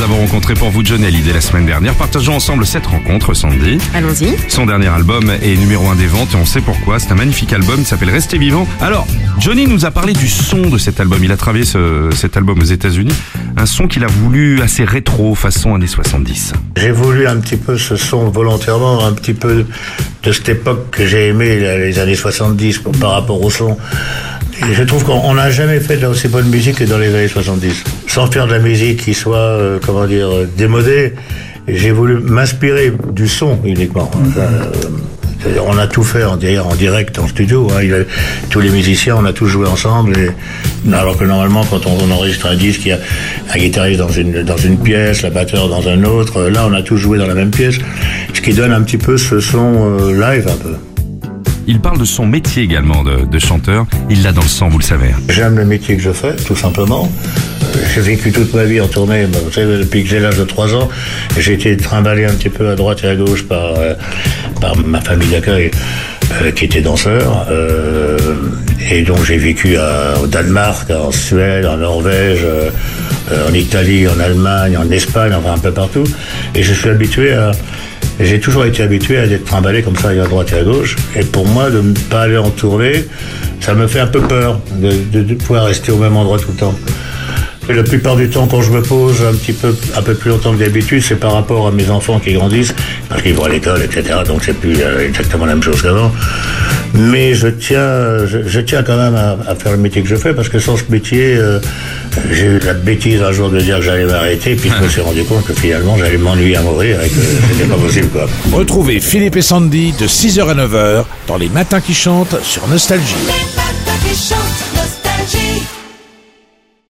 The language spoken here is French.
nous avons rencontré pour vous Johnny Hallyday la semaine dernière. Partageons ensemble cette rencontre, Sandy. Allons-y. Son dernier album est numéro un des ventes et on sait pourquoi. C'est un magnifique album, il s'appelle Restez vivant. Alors, Johnny nous a parlé du son de cet album. Il a travaillé ce- cet album aux États-Unis. Un son qu'il a voulu assez rétro, façon années 70. J'ai voulu un petit peu ce son volontairement, un petit peu de cette époque que j'ai aimé, les années 70, pour- par rapport au son. Je trouve qu'on n'a jamais fait de la aussi bonne musique que dans les années 70. Sans faire de la musique qui soit, euh, comment dire, démodée, j'ai voulu m'inspirer du son uniquement. Euh, on a tout fait en, en direct, en studio. hein. Tous les musiciens, on a tous joué ensemble. Alors que normalement, quand on, enregistre un disque, il y a un guitariste dans une, dans une pièce, la batteur dans un autre. Là, on a tous joué dans la même pièce. Ce qui donne un petit peu ce son euh, live un peu. Il parle de son métier également de, chanteur. Il l'a dans le sang, vous le savez. J'aime le métier que je fais, tout simplement. J'ai vécu toute ma vie en tournée, bah, vous savez, depuis que j'ai l'âge de 3 ans. J'ai été trimballé un petit peu à droite et à gauche par, euh, par ma famille d'accueil, euh, qui était danseur. Euh, et donc j'ai vécu au Danemark, en Suède, en Norvège, en Italie, en Allemagne, en Espagne, enfin un peu partout. Et je suis habitué à... J'ai toujours été habitué à être trimballé comme ça à droite et à gauche. Et pour moi, de ne pas aller en tournée, ça me fait un peu peur de, pouvoir rester au même endroit tout le temps. Et la plupart du temps, quand je me pose un petit peu, un peu plus longtemps que d'habitude, c'est par rapport à mes enfants qui grandissent, parce qu'ils vont à l'école, etc. Donc c'est plus euh, exactement la même chose qu'avant. Mais je tiens, je, je tiens quand même à, à faire le métier que je fais, parce que sans ce métier, euh, j'ai eu la bêtise un jour de dire que j'allais m'arrêter, puis je me suis rendu compte que finalement j'allais m'ennuyer à mourir et que c'était pas possible, quoi. Retrouvez Philippe et Sandy de 6h à 9h dans les matins qui chantent sur Nostalgie. Les matins qui chantent